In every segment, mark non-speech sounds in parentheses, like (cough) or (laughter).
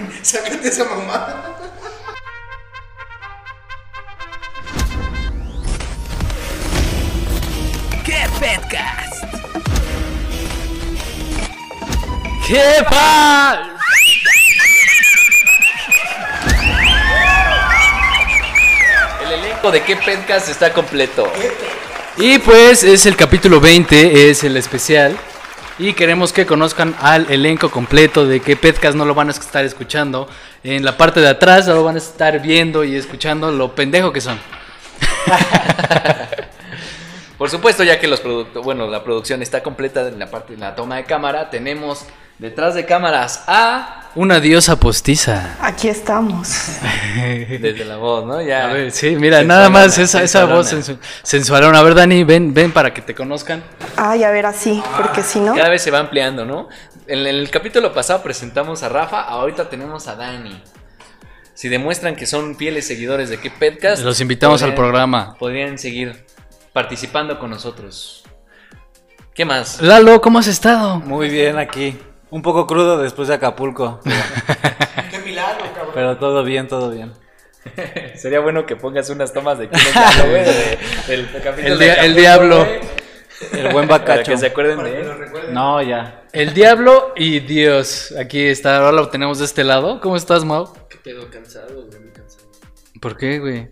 (laughs) Sácate esa mamada. ¡Qué podcast! ¡Qué pal! El elenco de qué podcast está completo. Y pues es el capítulo 20, es el especial. Y queremos que conozcan al elenco completo de que podcast no lo van a estar escuchando. En la parte de atrás lo van a estar viendo y escuchando lo pendejo que son. (laughs) Por supuesto, ya que los bueno, la producción está completa en la parte de la toma de cámara, tenemos detrás de cámaras a Una diosa postiza. Aquí estamos. (laughs) desde la voz, ¿no? Ya. A ver, sí, mira, Sensualona, nada más esa, esa voz sensu- sensualona. A ver, Dani, ven, ven para que te conozcan. Ay, a ver, así, porque si no. Cada vez se va ampliando, ¿no? En el capítulo pasado presentamos a Rafa, ahorita tenemos a Dani. Si demuestran que son fieles seguidores de qué podcast, Los invitamos al programa. Podrían seguir participando con nosotros. ¿Qué más? Lalo, ¿cómo has estado? Muy bien aquí. Un poco crudo después de Acapulco. (laughs) Qué milagro, cabrón. Pero todo bien, todo bien. (laughs) Sería bueno que pongas unas tomas de (laughs) Lalo, güey, de- del capítulo El de el diablo. güey, El buen Para bacacho. que se acuerden Para de él. No, ya. El diablo y Dios. Aquí está, ahora lo tenemos de este lado. ¿Cómo estás, Mau? ¿Qué pedo? Cansado, güey, muy cansado. ¿Por qué, güey?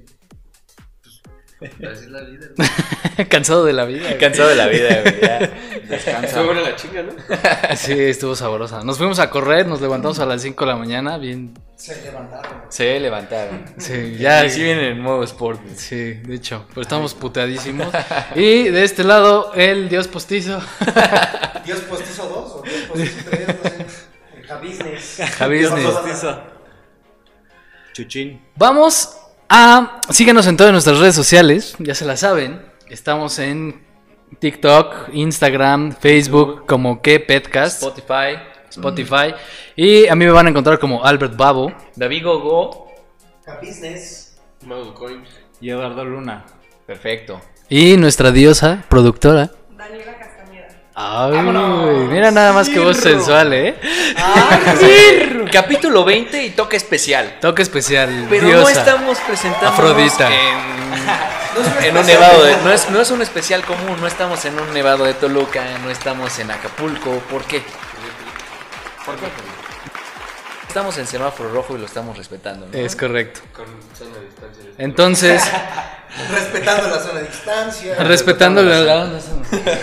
Así es la vida, güey. (laughs) Cansado de la vida. güey. Cansado de la vida, güey. ya. (laughs) Estuvo buena la chinga, ¿no? (laughs) Sí, estuvo sabrosa. Nos fuimos a correr, nos levantamos a las 5 de la mañana, bien. Se levantaron. Se levantaron. Sí, ya. Y sí viene en modo sport. güey. Sí, de hecho, pues estamos puteadísimos. Y de este lado, el dios postizo. ¿Dios postizo 2 o Dios postizo 3? No sé. Javisnes. Javisnes. Postizo. Chuchín. Vamos a. Síguenos en todas nuestras redes sociales, ya se la saben. Estamos en TikTok, Instagram, Facebook, como que Petcast, Spotify. Spotify. Y a mí me van a encontrar como Albert Babo. David Gogo. Coin. Y Eduardo Luna. Perfecto. Y nuestra diosa, productora. Ay, mira nada más que voz sensual, ¿eh? (laughs) Capítulo 20 y toque especial. Toque especial. Pero no estamos presentando Afrodita. en, en un nevado de, no es no es un especial común, no estamos en un nevado de Toluca, no estamos en Acapulco, ¿por qué? ¿Por qué? Estamos en semáforo rojo y lo estamos respetando, ¿no? Es correcto. Con sana distancia. Entonces, (laughs) Respetando la zona de distancia. (laughs) respetando la...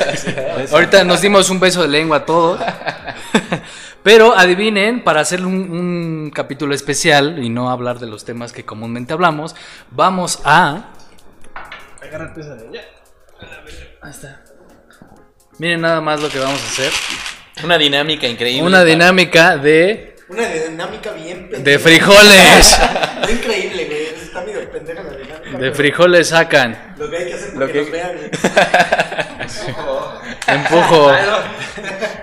(laughs) Ahorita nos dimos un beso de lengua todos. Pero adivinen, para hacer un, un capítulo especial y no hablar de los temas que comúnmente hablamos, vamos a... Ahí está. Miren nada más lo que vamos a hacer. Una dinámica increíble. Una dinámica de, Una dinámica bien pendeja. de frijoles. Muy (laughs) increíble, güey. Está medio pendeja la dinámica. De frijoles sacan. Lo que hay que hacer para que que- nos vean. (laughs) Empujo.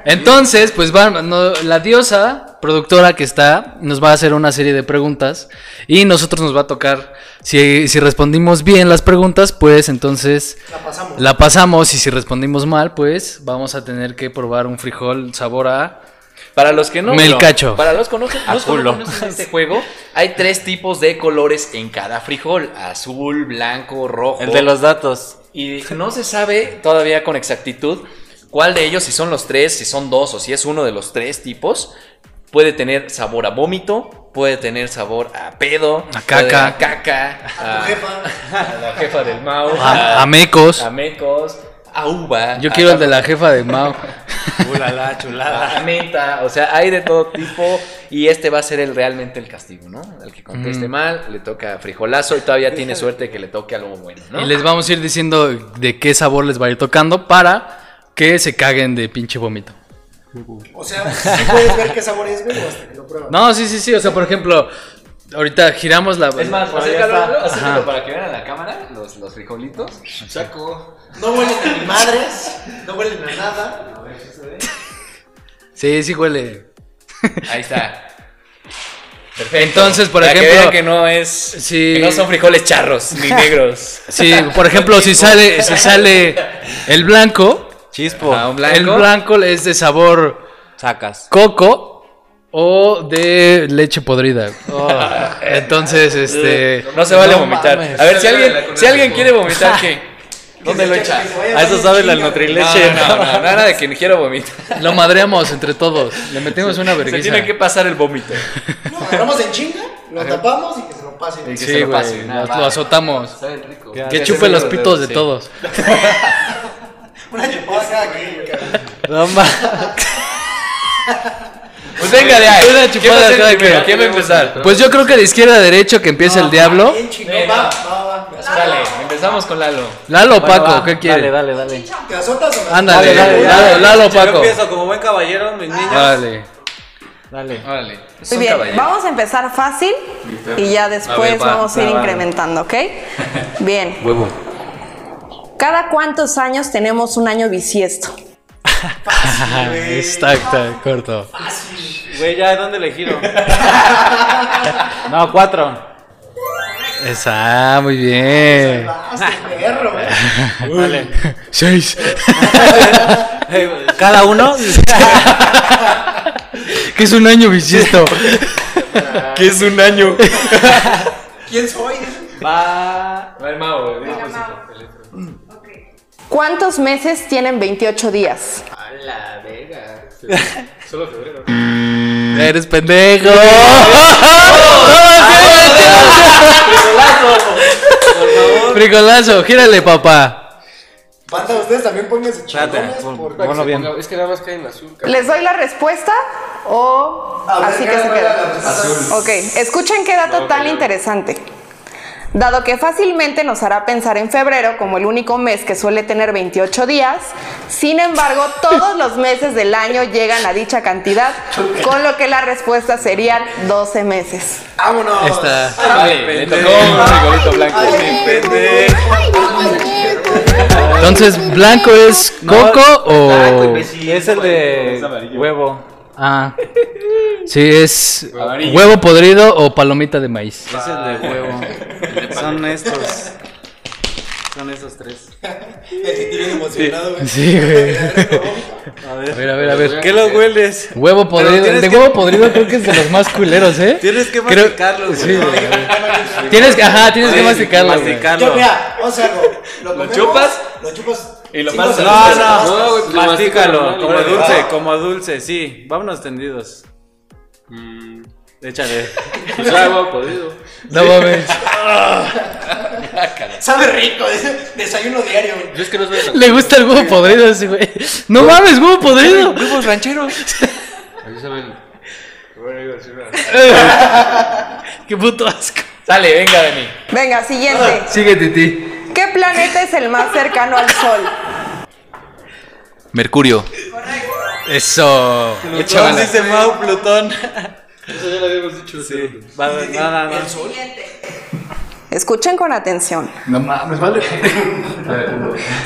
Entonces, pues va, no- la diosa productora que está nos va a hacer una serie de preguntas y nosotros nos va a tocar, si, si respondimos bien las preguntas, pues entonces La pasamos. la pasamos y si respondimos mal, pues vamos a tener que probar un frijol sabor a... Para los que no Melcacho. Para los que no, los que no conocen este juego, hay tres tipos de colores en cada frijol: azul, blanco, rojo. El de los datos. Y no se sabe todavía con exactitud cuál de ellos, si son los tres, si son dos o si es uno de los tres tipos, puede tener sabor a vómito, puede tener sabor a pedo, A caca. a caca, A tu jefa. (laughs) a la jefa del Mau, A, a mecos. a mecos, a uva. Yo a quiero el de la jefa de Mao. (laughs) Ulala, chulada. a menta, o sea, hay de todo tipo y este va a ser el realmente el castigo, ¿no? El que conteste Mm. mal le toca frijolazo y todavía tiene suerte que le toque algo bueno, ¿no? Y les vamos a ir diciendo de qué sabor les va a ir tocando para que se caguen de pinche vómito. O sea, ¿sí puedes ver qué sabor es, güey, hasta que lo pruebas? No, sí, sí, sí. O sea, por ejemplo, ahorita giramos la. Es más, Por ahí acércalo, acércalo para que vean a la cámara los, los frijolitos. Saco. No huelen a ni madres, no huelen a nada. Sí, sí huele. Ahí está. Perfecto. (laughs) Entonces, por Para que ejemplo- vean que no es. Sí. Que no son frijoles charros ni (laughs) negros. Sí, por ejemplo, si sale, si sale el blanco, Chispo. Ah, blanco. el blanco es de sabor Sacas. coco o de leche podrida. Entonces, este. No se vale No vomitar. mames. A ver, si alguien, si alguien quiere vomitar, ¿qué? (laughs) ¿Dónde lo echa? A eso sabe la No, Nutrileche. no, (laughs) no, nada de que quiero vomitar. Lo madreamos entre todos. Le metemos una Se vergüenza. tiene que pasar el vómito. Lo agarramos en chinga, lo tapamos y que se lo pase. que Sí, se lo güey. pase, nada Lo, más. lo azotamos. Saben rico. Ya. Que chupe se los pitos de todos. (laughs) Una chupada cada quien. No Pues venga de ahí. Una ¿Quién va a ser cada primero? quien. ¿Quién va a empezar? Pues yo creo que de izquierda a derecho que empiece el diablo. Bien chingón, Venga. va, va, va. ¿Me azotas? Dale, empezamos con Lalo. Lalo o Bueno, Paco, va, ¿qué quiere? Dale, dale, dale. ¿Te azotas o me Ándale, Dale, dale, Lalo, dale. Lalo o Yo Paco. empiezo como buen caballero, mis niños. Dale. Dale. Órale. Muy bien, vamos a empezar fácil y ya después A ver, va, vamos a ir va. incrementando, ¿ok? (laughs) Bien. Huevo. ¿Cada cuántos años tenemos un año bisiesto? Está, está corto. Güey, ya, ¿dónde le giro? (laughs) No, cuatro. Esa, muy bien. Vas, qué perro, (laughs) güey. Dale. Seis. (laughs) Cada uno. Que es un año bisiesto. ¿Qué es un año? ¿Quién soy? Va. Va el mago, ¿Cuántos meses tienen 28 días? A la verga. (laughs) Solo febrero. Eres pendejo. (laughs) Fricolazo, gírale, papá. Banda, ustedes también pónganse chingones por... bien. Es que nada más cae en azul. cabrón. ¿Les doy la respuesta o A ver, así que se queda? Ok, escuchen qué dato tan interesante. Dado que fácilmente nos hará pensar en febrero como el único mes que suele tener 28 días, sin embargo, todos los meses del año llegan a dicha cantidad, con lo que la respuesta serían 12 meses. ¡Vámonos! Vale, le tocó un frijolito blanco. Entonces, ¿blanco es coco o.? Es el de huevo. Ah. Sí, es Amarillo. huevo podrido o palomita de maíz. Es el de huevo. Son estos. Son esos tres. Bien emocionado, güey. Sí, güey. A A ver. a ver, a ver. ¿Qué lo hueles? Huevo podrido. El de que- huevo podrido creo que es de los más culeros, ¿eh? Tienes que Creo- masticarlo, güey. Sí, güey. Tienes que, ajá, tienes que masticarlo. masticarlo. Yo, mira, vamos a hacer algo. Lo, comemos, chupas? Lo chupas. Y lo segundos, No, no, No, güey, pues, mastícalo, mastícalo, como dulce, igual. como dulce, sí. Vámonos tendidos. Mm, Échale. Pues agua podrido. No mames. (laughs) Sabe rico, es desayuno diario. Yo es que no soy Le gusta el huevo podrido a ese güey. No mames, huevo podrido. Huevos rancheros. (laughs) Ahí saben. Bueno, iba a decir una- Qué puto asco. Sale, venga, Dani. Venga, siguiente. Sigue, Titi. ¿Qué planeta es el más cercano al Sol? Mercurio. Eso. Plutón dice Mau, Plutón. Eso ya lo habíamos dicho. Sí. Va, nada, nada. Escuchen con atención. No mames, vale.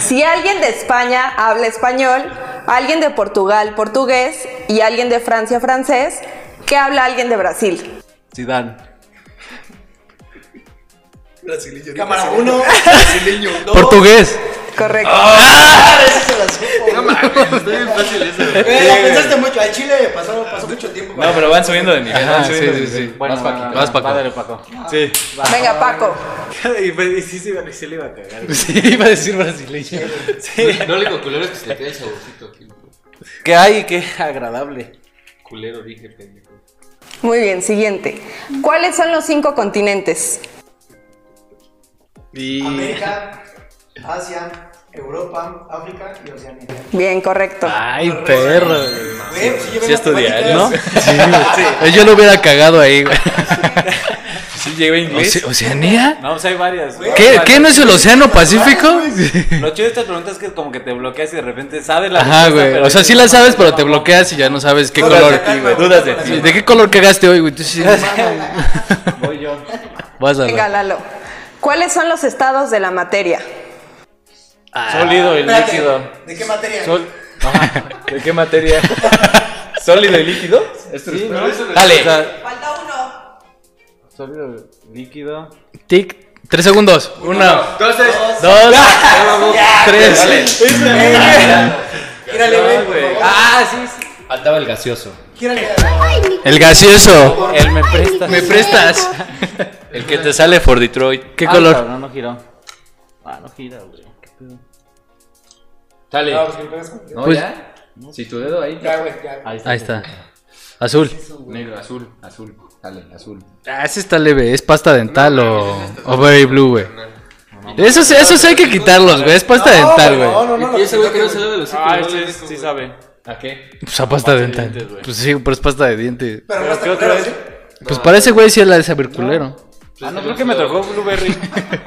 Si alguien de España habla español, alguien de Portugal portugués y alguien de Francia francés, ¿qué habla alguien de Brasil? Zidane. Cámara 1, brasileño 2. Portugués. Correcto. No mames, está bien fácil eso. Eh, la pensaste mucho. Al Chile pasó, pasó mucho tiempo. No, pero van subiendo de nivel. Ajá, van sí, subiendo sí, de sí. nivel. Bueno, Vas, Paquito. Vas, Paco. Va, dale, Paco. Sí. Venga, Paco. (laughs) y, sí, sí, sí, le iba a cagar. (laughs) Sí, iba a decir brasileño. No, lo único culero es que se le queda el saborcito aquí. Qué hay, qué agradable. Culero, dije, pendejo. Muy bien, siguiente. ¿Cuáles son los cinco continentes? América, Asia, Europa, África y Oceanía. Bien, correcto. Ay, perro. güey. Güey, pues, sí estudiar, matemáticas. ¿no? Sí, güey. Yo lo hubiera cagado ahí, güey. (laughs) Sí, llega inglés. Oce- ¿Oceanía? No, pues hay varias. ¿Qué, ¿Qué no es el Océano Pacífico? Lo chido de estas preguntas es que como que te bloqueas y de repente sabes la Ajá, güey. O sea, sí la sabes, pero te bloqueas y ya no sabes qué color. de ti, güey. Dudas de ti. Sí, ¿De qué color cagaste hoy, güey? Tú sí. Voy yo. Vas a Venga, ver. Lalo. ¿Cuáles son los estados de la materia? Sólido y Espérate, líquido. ¿De qué materia? Sol... ¿De qué materia? (laughs) ¿Sólido y líquido? Sí, ¿no? Dale. O sea, Falta uno. sólido, líquido. Tic. Tres segundos. Uno, Entonces, dos, tres. Güey. favor. Ah, sí, sí. Faltaba el gaseoso. El gaseoso. El me prestas. ¿Me prestas? (laughs) El que te sale for Detroit. ¿Qué Ah, color? cabrón, no giró. Ah, no gira, güey. ¿Qué pedo? Sale. No, pues, ¿qué pegas con- ¿No, Pues- ya? Si tu dedo ahí. Ya, güey, ya. Ahí está. Ahí está. Azul. Negro, azul, azul. Sale, azul. Ah, ese está leve. ¿Es pasta dental o, o Very Blue, güey? Eso, sí- eso sí hay que quitarlos, güey. Es pasta dental, No, güey. no, no, no. Y ese güey que no se lava los Ah, no este sí, sabe. ¿A qué? Pues a pasta dental. dientes. Pues sí, pero es pasta de diente. Pero no. Pues para ese güey sí es la de saber culero. Ah, no, creo que me tocó Blueberry.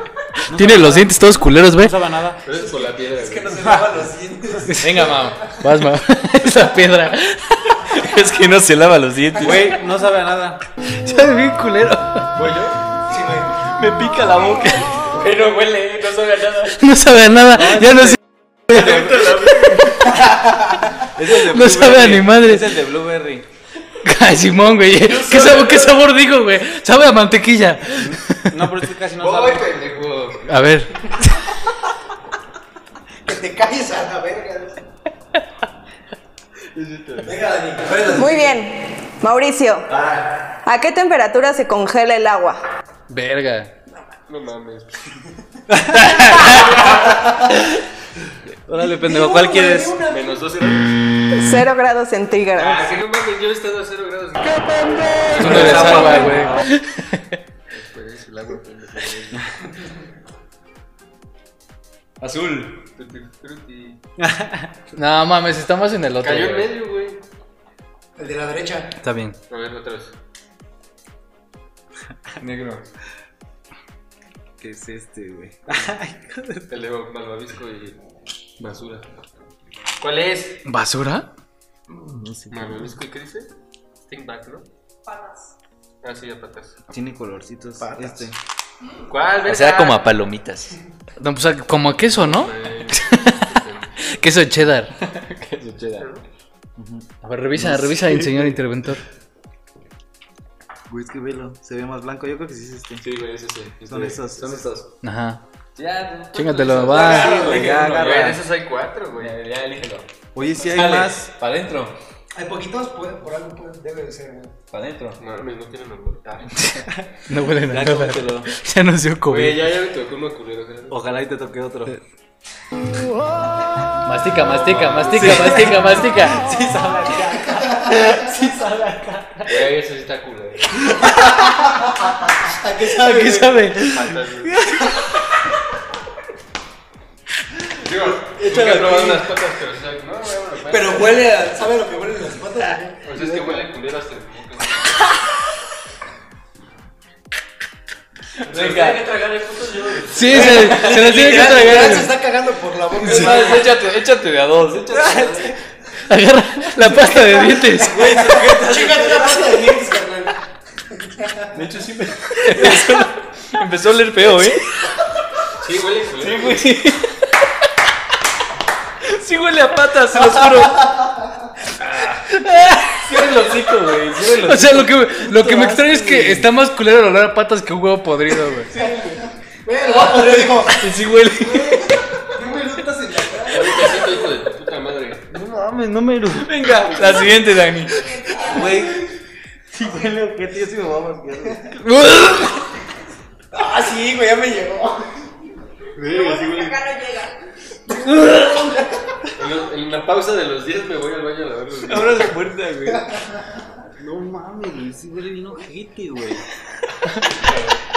(laughs) Tiene los dientes todos culeros, No ve. sabe nada. Pero es por la piedra, Es que no se lava los dientes. Venga, mamá. Vas, ma. (laughs) Esa piedra. (laughs) es que no se lava los dientes. Güey, no sabe a nada. Sabe bien culero. ¿Voy yo? Sí, güey. Me pica la boca. Pero huele, no sabe a nada. No sabe a nada. Ya no sé. Es el de No sabe a ni madre. Es el de Blueberry. (laughs) Ay, Simón, güey. ¿Qué sabor, ¿Qué sabor dijo, güey? Sabe a mantequilla. No, pero es que casi no Voy, sabe. pendejo. A ver. Que te calles a la verga. Venga, Dani. ¿cuál es la- Muy bien. Mauricio, ¿a qué temperatura se congela el agua? Verga. No mames. (laughs) Órale, pendejo, ¿cuál quieres? Menos 12 grados. Cero grados centígrados. Ah, que no mames, yo he estado a 0 grados. Tú no eres agua, güey. Pues el agua, pendejo. Azul. (laughs) No mames, estamos en el otro. Cayó en medio, güey. El de la derecha. Está bien. A ver, otra vez. (laughs) Negro. ¿Qué es este, güey? (laughs) El de malvavisco y basura. ¿Cuál es? ¿Basura? No sé. Qué dice? Think back, ¿no? Patas. Ah, sí, a patas. Tiene colorcitos. Patas. Este. ¿Cuál? O sea, como a palomitas. No, pues como queso, ¿no? (laughs) Queso cheddar. (laughs) Queso cheddar. A ver, revisa, revisa, el señor interventor. Güey, es que velo. Se ve más blanco. Yo creo que sí es este. Sí, güey, es ese. Es Son esos. Son estos. Ajá. Ya, Chingatelo, va. Sí, güey, ya Güey, agarra. de esos hay cuatro, güey. Ya, ya, elígelo. Oye, si hay Sale, más. Para adentro. Hay poquitos, puede- por algo puede- debe de ser, güey. Para adentro. No, mames, no tienen olor. Ah. (laughs) No huele Ya nada. (laughs) Ya dio Güey, COVID. ya, ya me tocó uno culero. ¿sabes? Ojalá y te toque otro. Mastica, mastica, mastica, mastica, (laughs) mastica. Sí, sabe Güey, ese sí está culero. ¿A qué sabe? ¿A qué sabe? Fantasma. Digo, nunca he probado unas patas, pero sí sabe. No, güey, bueno, Pero huele a. ¿Sabe lo que huelen las patas? Pues es que huele culero hasta el boca. Venga. Sí, se, se las tiene que Ya, ya se tragar. está cagando por la boca. Es más, échate, échate de a dos. Échate. (laughs) Agarra la pasta de dientes. Una pasta de dientes, carnal. De hecho, sí me. Empezó, (laughs) empezó a oler feo, ¿eh? Sí, huele culero. Sí huele a patas, se los juro. Cierra el hocico, güey. O sea, lo que, lo que me extraña es que está más culero el olor a patas que un huevo podrido, güey. Güey, el guapo le dijo. (laughs) Y sí huele. No me en la cara. Ahorita hijo de tu puta madre. No mames, no me lo. Venga, la (laughs) siguiente, Dani. Güey. Sí, huele a que tío, sí me va a mascar. (laughs) Ah, sí, güey, ya me llegó. Verga, sí huele. Acá no llega. En, lo- en la pausa de los 10 me voy al baño a lavar los dientes. Abre la puerta, güey. (laughs) No mames, güey. Sí huele bien ojete, güey.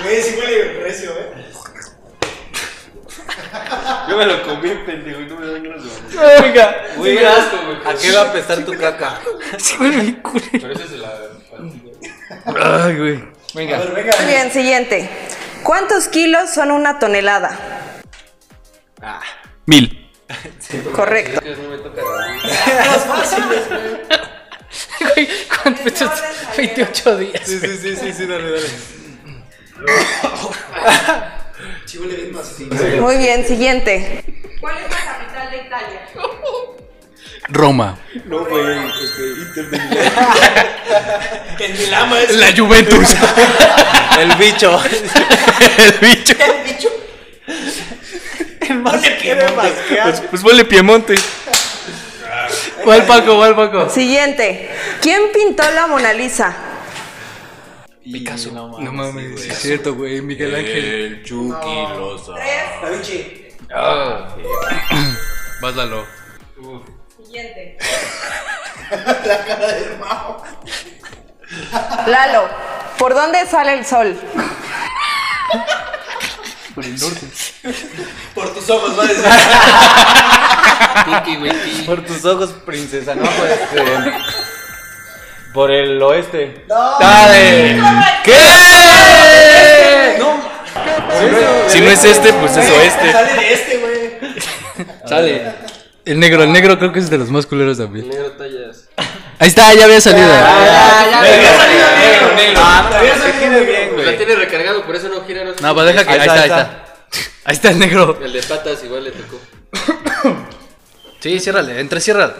Güey, sí huele recio, eh. Yo me lo comí, pendejo, y no me dan ganas de vomitar. Venga. Sí, asco, güey. ¿A qué va a apestar tu caca? Sí huele bien culero. Pero esa es la. Ay, güey. Venga. ver, venga. Muy bien, siguiente. ¿Cuántos kilos son una tonelada? Mil. Correcto. Es que toca la (laughs) Güey, ¿cuánto pesas? 28 días. Sí, sí, sí, sí, sí, dale, dale. (laughs) Sí huele bien macizo. Muy bien, siguiente. ¿Cuál es la capital de Italia? Roma. No, güey, este, Inter de (laughs) El Milama es. La Juventus. El bicho. El bicho. (laughs) Quiere mascar. Pues, pues huele Piemonte. El Paco, el Paco. Siguiente. ¿Quién pintó la Mona Lisa? Picasso. No, No mames, sí es cierto, güey. Miguel Ángel. El Chucky Loza. Da Vinci. (coughs) Vas, Lalo. Siguiente. (laughs) La cara del Mao. Lalo, ¿por dónde sale el sol? (laughs) Por tus ojos, va a decir. Tiki, güey, tiki. Por tus ojos, princesa, no, pues. eh, por el oeste. No. ¡Dale! ¿Qué? Si no es este, pues es oeste. Sale de este, güey. Sale. El negro, el negro creo que es de los más culeros también. Negro tallas. Ahí está, ya había salido. Había salido negro, negro. Había salido bien, Pues la tiene recargado, por eso no gira. No, pues deja que. Ahí está, ahí está. (laughs) Ahí está el negro. El de patas igual le tocó. Sí, ciérrale, entre ciérrale.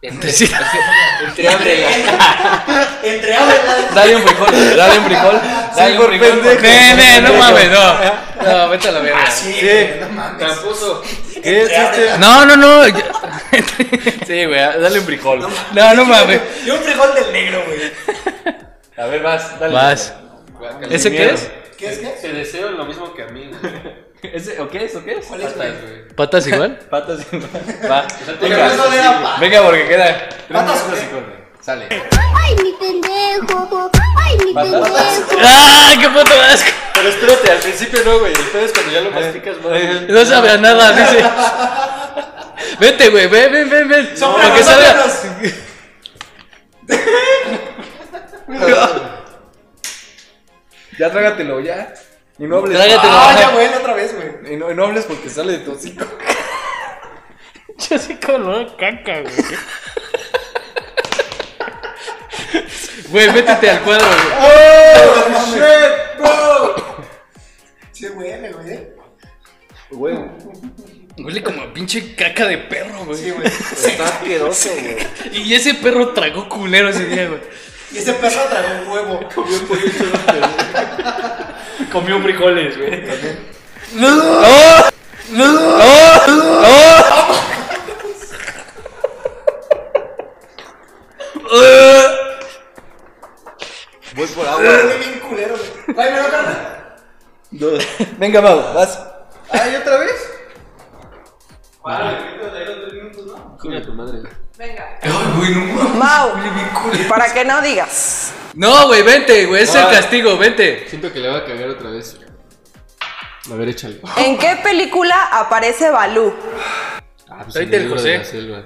Entre, entre abre. (laughs) Entre aves, (laughs) Dale un frijol, dale un frijol. Dale un frijol. No mames, no. No, vete a la verga. Sí, güey, no mames. Tramposo. ¿Qué es este? No, no, no. Sí, güey, dale un frijol. No, no mames. Y un frijol del negro, güey. A ver, vas, dale. Vas. ¿Ese qué es? ¿Qué es qué? Te deseo lo mismo que a mí. (laughs) ¿Ese, ¿O qué es? ¿O qué es? ¿Cuál es, Patas, güey? güey. ¿Patas igual? (laughs) Patas. Va. De la pa- Venga, porque queda. Patas, güey. corre. Sale. Ay, mi pendejo. Ay, mi pendejo. ¡Ah, qué puto asco! Pero espérate, al principio no, güey. El pedo es cuando ya lo masticas, más. (laughs) No sabe a nada, dice. Vete, güey, ven, ven, ven, ven. Para que salga. Ya trágatelo, ya. Y no hables. Trágatelo. Ah, ya, güey, otra vez, güey. Y no, y no hables porque sale de tu hocico. (laughs) Yo sí color caca, güey. Güey, métete al cuadro, güey. Sí, huele, güey. Güey. Huele como a pinche caca de perro, güey. Sí, güey. Está asqueroso, güey. Y ese perro tragó culero ese día, güey. Y ese perro tragó un huevo. (laughs) Comió frijoles, güey. Voy por agua. Huele bien culero, güey. Venga, Mau, vas. Ay, otra vez. Coño, tu madre. Venga. Mau, para que no digas. No, güey, vente, güey. Es el castigo, vente. Siento que le va a cagar otra vez. A ver, échale. ¿En qué película aparece Balú? Ah, pues el libro José. de la selva.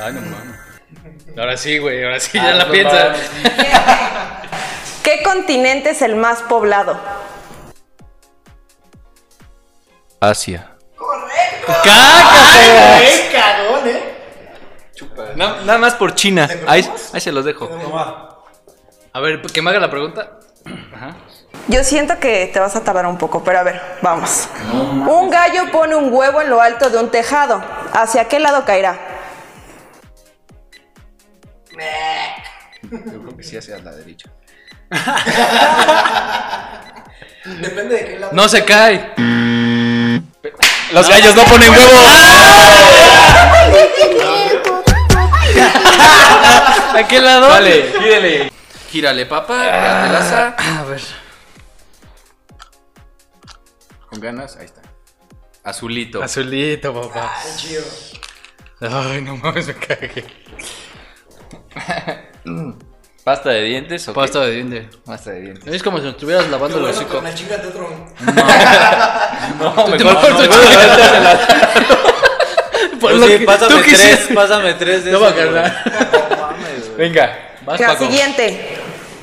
Ay, no mames. Ahora sí, güey, ahora sí ya la piensas. ¿Qué continente es el más poblado? Asia. ¡Caca! Ay, cagón, eh. Na- nada más por China. Ahí, ahí se los dejo. A ver, que me haga la pregunta. Ajá. Yo siento que te vas a tardar un poco, pero a ver, vamos. Un gallo pone un huevo en lo alto de un tejado. ¿Hacia qué lado caerá? Yo creo que sí hacia la derecha. (laughs) Depende de qué lado. No se cae. Los gallos no ponen huevos. (laughs) ¿A qué lado? Vale, gírale. Gírale, papá. Gátelaza. A ver. Con ganas, ahí está. Azulito. Azulito, papá. Chido. Ay, no mames, me cagué. (laughs) ¿Pasta de dientes o qué? Pasta de diente. Pasta de dientes. Es como si nos estuvieras lavando el Bueno, hocico. con la chinga de otro. No, (laughs) te mejor, dátela. Por lo sí, que- pásame tú tres, pásame tres de No va a. No güey. Venga, vas, La Paco. siguiente.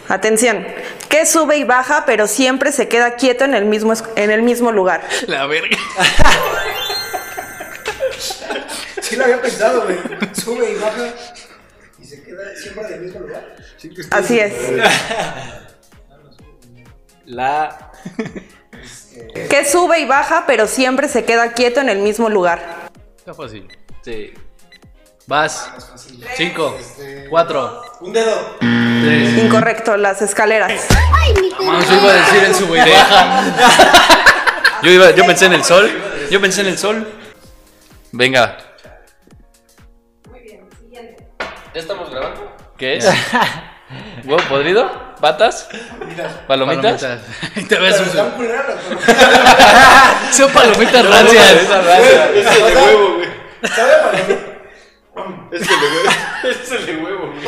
Atención. ¿Qué sube y baja, pero siempre se queda quieto en el mismo, en el mismo lugar? La verga. Sí lo había pensado, güey. Sube y baja. Se queda siempre en el mismo lugar. Así es. La. ¿Qué sube y baja, pero siempre se queda quieto en el mismo lugar? Está fácil. Sí. Vas. Cinco, cuatro, Un dedo. tres. Incorrecto, las escaleras. Ay, mi Vamos, yo iba a decir el sube y baja. Yo, iba, yo pensé en el sol. Yo pensé en el sol. Venga. ¿Ya estamos grabando? ¿Qué es? (laughs) ¿Huevo podrido? ¿Patas? ¿Palomitas? Y (laughs) te ves Pero un... están. (laughs) Son palomitas rancias. Es el de huevo, güey. ¿Sabe a palomita? Es el de huevo. Ese es el de huevo, güey.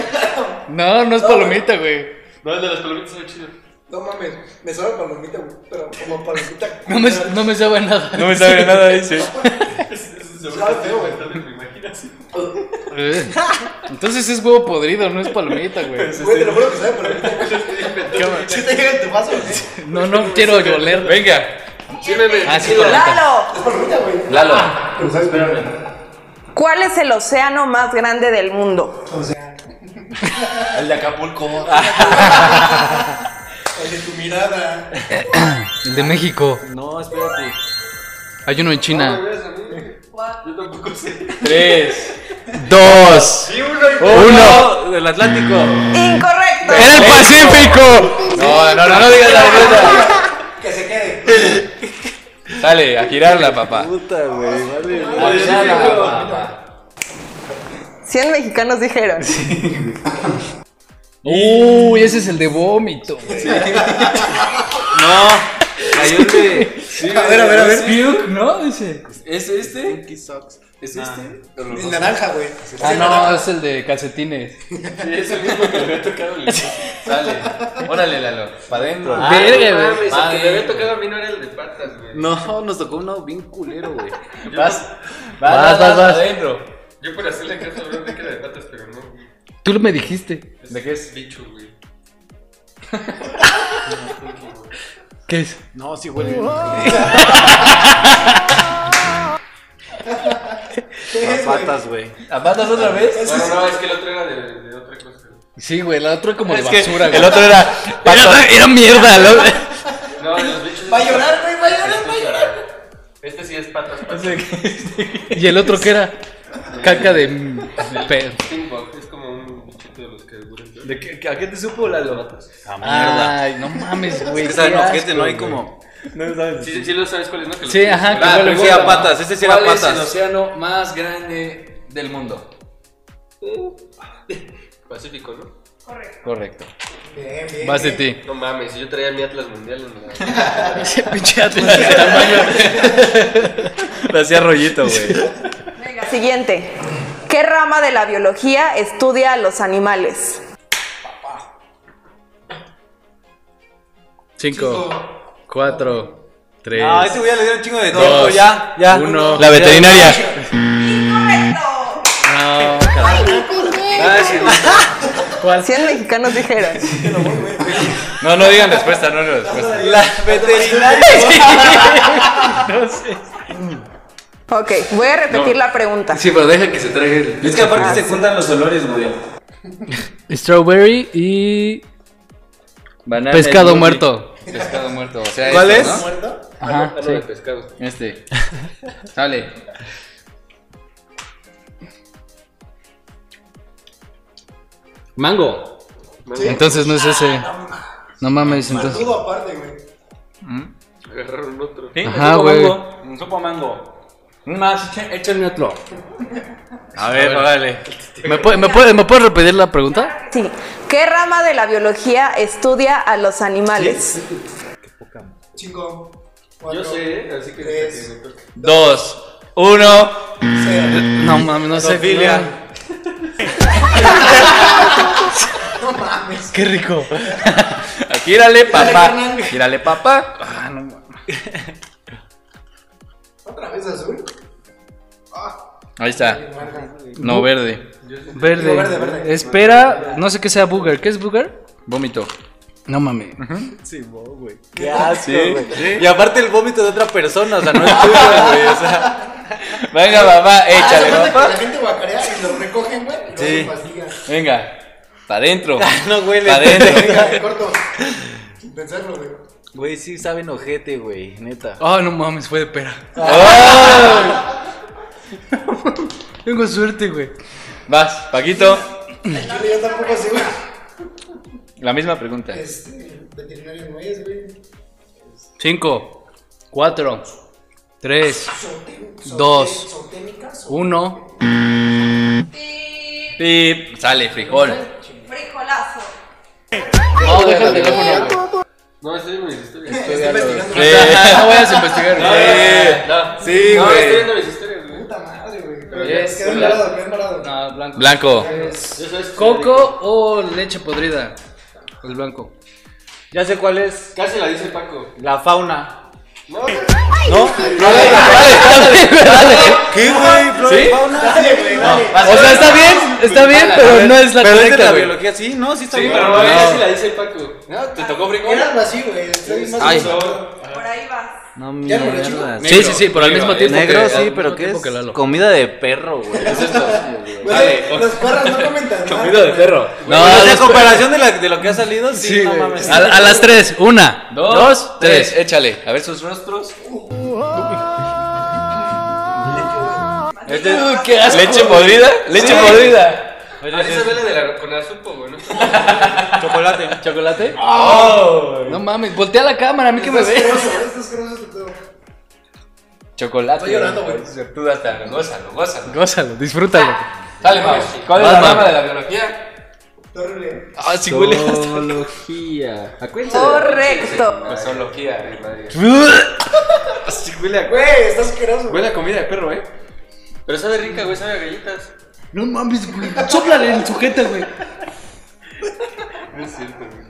No, no es palomita, güey. No, el de las palomitas es chido. No mames, me sabe a palomita, güey. Pero como palomita. No me, no me sabe nada. No me sabe nada, dice. Sabe feo, güey. (laughs) Entonces es huevo podrido, no es palomita, güey. Güey, te lo juro que sabe palomita. (laughs) ¿Sí te llega en tu vaso, güey? No, no quiero oler. Venga. Sírveme. Ah, sí, palomita. ¡Lalo! Es palomita, güey. Lalo. Espérame. ¿Cuál es el océano más grande del mundo? O sea, El de Acapulco. (laughs) el de tu mirada. El de México. No, espérate. Hay uno en China. Yo tampoco sé. Tres. (laughs) Dos. Sí, uno y Uno. Del Atlántico. ¡Incorrecto! ¡Era el Pacífico! No, no, no, no digas la verdad. (laughs) Que se quede. Sale, a girarla, papá. Puta, güey. Vale. A girarla, papá. 100 mexicanos dijeron. Uy, ese es el de vómito. güey. No. El de. A ver, a ver, a ver. Puke, ¿no? Dice. ¿Es este? Pinky socks. ¿Es este? El naranja, güey. Ah, no, es el de calcetines. (laughs) Sí, es el mismo que le había tocado el Sale. Órale, Lalo. Pa' adentro. Ah, Verga, güey. el que le había tocado a mí no era el de patas, güey. No, nos tocó uno bien culero, güey. Vas. Vas, vas, vas. Adentro. Yo por hacerle caso a que era de patas, pero no. Tú me dijiste. ¿De qué es? Bicho, güey. (laughs) ¿Qué es? No, sí huele. (laughs) A patas, güey. ¿A patas otra vez? Bueno, no, es que el otro era de, de otra cosa. Sí, güey, la otra como de Es que basura, güey. el otro era. (laughs) Era, era mierda, ¿no? (laughs) No, los bichos. Va a llorar, güey, va a llorar, va a llorar. Este sí es patas, patas. ¿Y el otro qué era? Caca de... pe- Steambug, es como un bichito de los que duran. ¿De qué, ¿A qué te supo Lalo? Ay, no mames, güey. Es que saben ojete, no hay como. No sabes. Sí, sí lo sabes cuál es, ¿no? Que los- Sí, ajá, que Ah, pero sí, huevo. a patas, ese sí era ¿Cuál es el patas. océano más grande del mundo? (laughs) Pacífico, ¿no? Correcto. Bien, bien. Vas de ti. No mames, si yo traía mi Atlas Mundial en la... (laughs) Ese pinche Atlas (laughs) de tamaño. Le hacía rollito, güey. Venga, siguiente. ¿Qué rama de la biología estudia a los animales? Cinco, cuatro, tres, Ah, ese güey ya le dio un chingo de Dos, tiempo. Ya, ya. uno. La veterinaria. ¡Incorrecto! No, ¡Ay, mi pendejo! Ah. ¿cuál? 100 mexicanos dijeron. No, no digan respuesta, no digan respuesta. La veterinaria. (laughs) Ok, voy a repetir la pregunta. Sí, pero deja que se traiga el. Es que aparte se juntan los olores, güey. Strawberry y Banana pescado smoothie. muerto. Pescado muerto. O sea, ¿Cuál esto, es? ¿no? ¿Muerto? Ajá, Algo sí. de pescado. Este. (laughs) Sale. Mango. Entonces no es ese. No mames, entonces. Todo aparte, güey. Agarraron otro. Sí, Ajá, supo güey. mango. Un supo mango. Más, échenme otro. A ver, órale. (laughs) ¿Me, puede- me, puede- ¿Me puedes repetir la pregunta? Sí. ¿Qué rama de la biología estudia a los animales? Cinco, cuatro, Yo sé, ¿eh? así que... Tres. Dos. Uno. cero. No mames, no sé. Zoofilia. (laughs) No mames. Qué rico. Gírale, papá. Gírale, papá. Ah, no mames. ¿Otra vez azul? Ahí está. No, verde. Verde. Verde, verde. Espera, no sé qué sea booger. ¿Qué es booger? Vómito. No mames. Sí, güey. Qué asco, güey. Y aparte el vómito de otra persona, o sea, no es tuyo, güey. O sea, (laughs) Venga, papá, Ah, échale, ¿se acuerdan que papá. La gente guacarea y lo recogen, güey. Sí. mastigan. Venga. Pa' adentro. (laughs) no huele. Pa' adentro. (laughs) Venga, corto. Sin pensarlo, güey. Güey, sí saben ojete, güey, neta. Oh, no mames, fue de pera. Tengo suerte, güey. Vas, Paquito. Chile, yo tampoco sé, güey. La misma pregunta. Este, veterinario no es, güey. Cinco, cuatro, tres, Zootén- Dos. uno. Pip, sale, frijol. Frijolazo. No, deja el teléfono. No, estoy viendo mis historias. Estoy investigando. (laughs) No vayas a investigar. No, Sí, no, güey. estoy viendo mis historias, güey. Puta madre, güey. Pero Yes. queda embarado, queda embarado. No, blanco. Blanco. ¿Coco o leche podrida? El blanco. Ya sé cuál es. Casi la dice Paco. La fauna. No, ¿No? ¿Qué, güey? ¿Flora ¿Sí? Y fauna? Dale, güey, dale. O sea, está bien, está bien, pero ver, no es la Pero correcta, la güey. biología, sí, no, sí está Sí, bien. pero no, No. casi la dice Paco. ¿No? ¿Te tocó frijol? Era algo así, güey. Estoy más Ay. seguro. Por ahí vas. No, mierda. Sí, sí, sí, pero al mismo tiempo Negro, que- sí, pero ¿qué es? Comida de perro, güey. ¿Qué es esto? (laughs) Los perros no (laughs) comentan nada. Comida de perro. No, No, los a comparación de, la, de lo que ha salido, sí, Sí, no mames. A, a las tres. Una, dos, tres. tres. Échale. A ver sus rostros. Este- ¿Qué asco? Leche podrida. Leche podrida. Así se ve la de la con la supo, güey. ¿no? (laughs) Chocolate. ¿Chocolate? No mames, voltea la cámara, a mí que me es ve. asqueroso, esto es asqueroso, este pedo. Chocolate. Estoy llorando, güey. Tú hasta gózalo, gózalo. Gózalo, disfrútalo. Dale, Mau. ¿Cuál es Vas, la Mau. rama de la biología? Está horrible. Ah, sí huele. Zoología. Acuérdense. Correcto. La zoología. (laughs) Sí, huele a, Güey, está asqueroso. huele a comida de perro, ¿eh? Pero sabe rica, güey, sabe a galletas. No mames, güey. Sóplale el sujeta, güey. No es cierto, güey.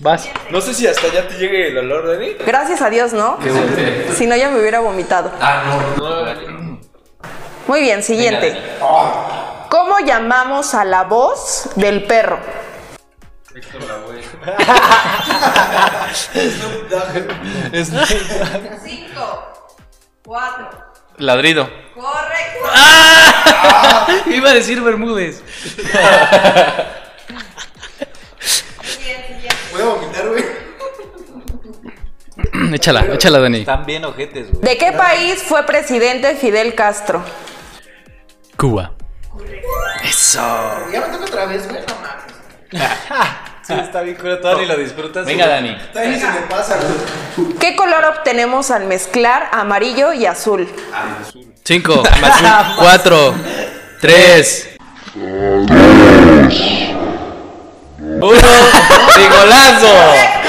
Vas. No sé si hasta allá te llegue el olor, Dani. Gracias a Dios, ¿no? Si no, ya me hubiera vomitado. No, Dani. Muy bien, siguiente. ¿Cómo llamamos a la voz del perro? Héctor Lavoe. (laughs) Cinco, cuatro. Ladrido. Correcto. (laughs) Iba a decir Bermúdez. Voy a vomitar, güey. (clears throat) échala, échala, Dani. Están bien ojetes, güey. ¿De qué país fue presidente Fidel Castro? Cuba. Ya me toca otra vez, güey. No mames. (laughs) Sí, está bien cura, tú ni lo disfrutas. Venga. Dani. Todavía se me pasa, güey. ¿Qué color obtenemos al mezclar amarillo y azul? Cinco, (laughs) cuatro, tres. Uno. Frijolazo.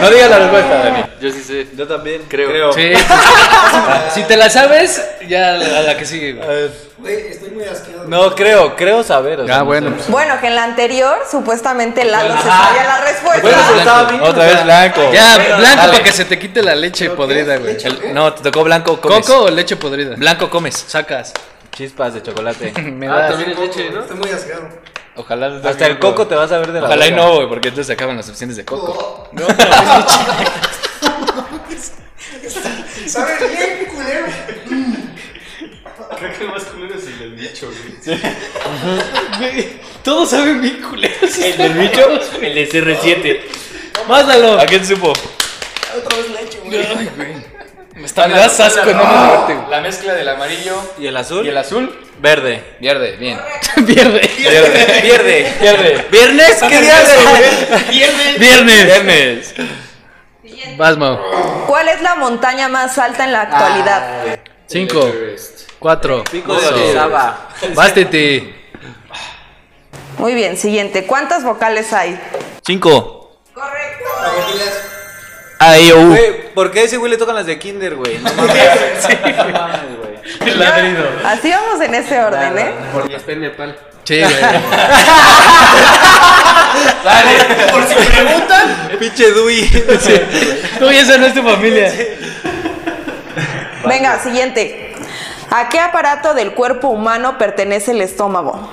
No digas la respuesta, Dani. Yo sí sé. Yo también. Creo. Sí, (laughs) si te la sabes, ya a la, a que sigue. güey. Güey, estoy muy asqueado. No, creo, creo saber. o sea, Ah, no bueno. pues, Bueno, que en la anterior supuestamente Lalo se sabía la respuesta. Bueno, pero estaba Blanco. bien. Otra vez blanco. Ya, Bueno, blanco dale. para que se te quite la leche podrida, güey. El- no, te tocó blanco, comes. ¿Coco o leche podrida? Blanco comes. Sacas. Chispas de chocolate. (laughs) Me Ah, también es leche, ¿no? Estoy muy asqueado. Ojalá. Hasta el coco te vas a ver de la Ojalá y verga. no, güey, porque entonces se acaban las opciones de coco. (laughs) ¿Sabes bien, culero? Creo que el más culero es el del bicho, güey. Todos saben bien culeros. El del bicho, el de CR7. Mátalo. ¿A quién supo? Otra vez leche, güey. Me está, me das asco, no me muerte, güey. La mezcla del amarillo ¿Y el azul? y el azul. Verde. Pierde, bien. (laughs) Pierde. Pierde. Pierde. Pierde. ¿Viernes? ¿Qué día es? Viernes. Viernes. Vas, Mau. ¿Cuál es la montaña más alta en la actualidad? Cinco, cuatro, Pico de. Orizaba. Titi. Muy bien, siguiente. ¿Cuántas vocales hay? Cinco. Correcto. Ahí, uh. Güey, ¿por qué a ese güey le tocan las de Kinder, güey? No (laughs) mames. No mames, güey. Ladrido. Así vamos en ese orden, ¿eh? Porque está en Nepal. Sí, güey. (laughs) Por si preguntan. Pinche Dewey. Tú y esa no es tu familia. Venga, siguiente. ¿A qué aparato del cuerpo humano pertenece el estómago?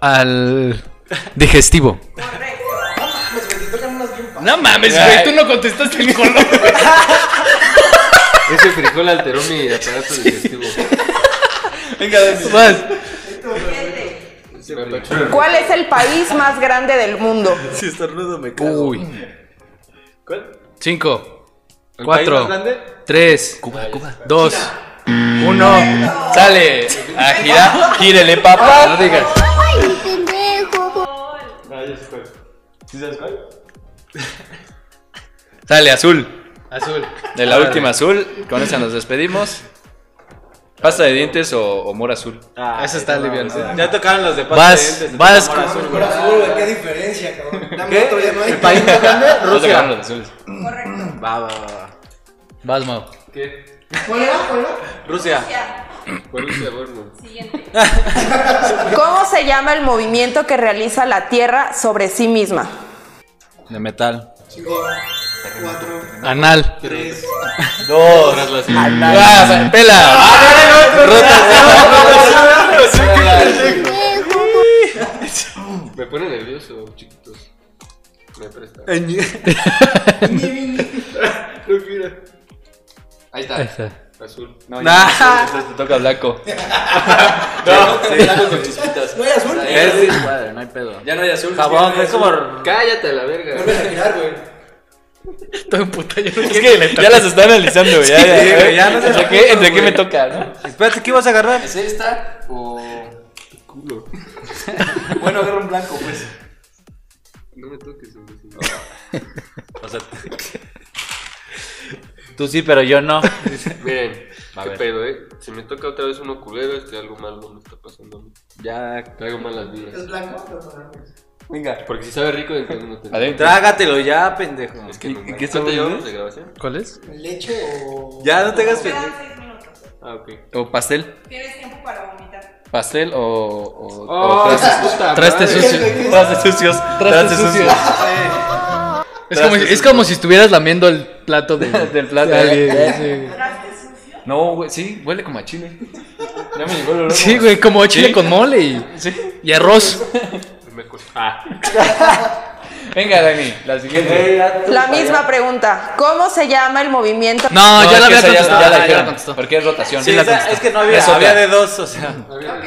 Al digestivo. Pues, No mames, güey, tú no contestaste el color. (laughs) Ese frijol alteró mi aparato digestivo. Venga, apachurra. ¿Cuál es el país más grande del mundo? Si estornudo me cago. Uy. ¿Cuál? Cinco, ¿El cuatro, país más grande? tres, dos, uno. Sale. A girar. Gírele, papá. No digas. Ay, mi pendejo. Ah, ya sé cuál. ¿Sí sabes cuál? (laughs) Sale, azul. Azul. De la última azul. Con esa nos despedimos. ¿Pasta de dientes o, o mora azul? Ah, Eso está liviano. Ya tocaron los de pasta Vas, de dientes. vas. Amor azul, güey. azul, qué diferencia, cabrón. Dame ¿Qué? otro, ya no hay. ¿El país (laughs) más grande? No tocaron los Rusia. azules. Va, va, va, va. Vas, Mau. ¿Qué? ¿Cuál era? ¿Cuál era? Rusia. ¿Cuál es el horno? ¿Cómo se llama el movimiento que realiza la Tierra sobre sí misma? De metal. Cinco, cuatro, Anal. tres. Dos. Ah, pela. Me pone nervioso, chiquitos. Me presta. Ahí está. Ahí está. Azul. No, Nah. ya, entonces te toca blanco. (laughs) (laughs) No, sí. con chispitas. No hay azul. Es no hay pedo. Ya no hay azul. Jabón, es como. Cállate a la verga. Vuelve a girar, güey. (laughs) Estoy en puta, yo no Es que ya las está analizando, güey. Ya, ya, Sí, ya, güey, ya no se ¿Entre qué, entre qué me güey. toca, no? Espérate, ¿qué vas a agarrar? ¿Es esta o...? Culo. Bueno, agarra un blanco, pues. No me toques, imbécil. O sea, tú sí, pero yo no. (laughs) Miren, A qué ver. pedo, eh. Si me toca otra vez uno culero, es que algo malo me está pasando a mí. Ya. Traigo malas vidas. ¿Es blanco? Voy a poner. Venga. Porque si sabe rico, entonces no te. Adentro. Trágatelo ya, pendejo. Es que ¿Y- no. y qué ¿Qué está ¿Cuánto llevamos de grabación? ¿Cuál es? ¿Leche o.? Ya, no te hagas pendejo. Ah, ok. ¿O pastel? Tienes tiempo para vomitar. ¿Pastel o, o, Oh, o trastes? puta Trastes madre. sucios. Trastes sucios. Trastes sucios. Es como, es como si estuvieras lamiendo el plato de- (laughs) Del plato. de alguien. No, güey, sí, huele como a chile. Ya me llegó el olor. Sí, Sí, güey, como chile con mole y, y arroz. Ah, (laughs) Venga, Dani, la siguiente. La misma pregunta. ¿Cómo se llama el movimiento? No, No, ya la había ya- contestado. ya la contestó. Porque es rotación. Sí, la esa- es que no había, había de dos, o sea. había dos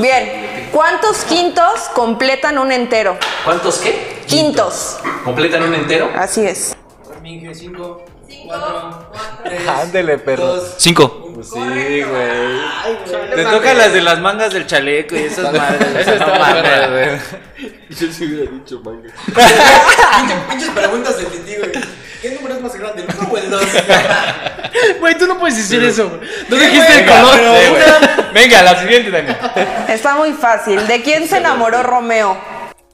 Bien. ¿Cuántos quintos completan un entero? ¿Cuántos qué? Quintos. ¿Completan un entero? Así es. Cinco, cuatro, tres. Ándele, perro. dos. Cinco. Sí, güey. Ay, güey. Te tocan las de las mangas del chaleco y esas madres. Esa no está buena. güey. Yo sí hubiera dicho manga. (laughs) Pinche- Pinches preguntas de ti, güey. ¿Qué número es más grande, el 1 o el 2? (laughs) Güey, tú no puedes decir eso. güey. No dijiste el Venga, color. Venga, la siguiente, Dani. Está muy fácil. ¿De quién se enamoró Romeo?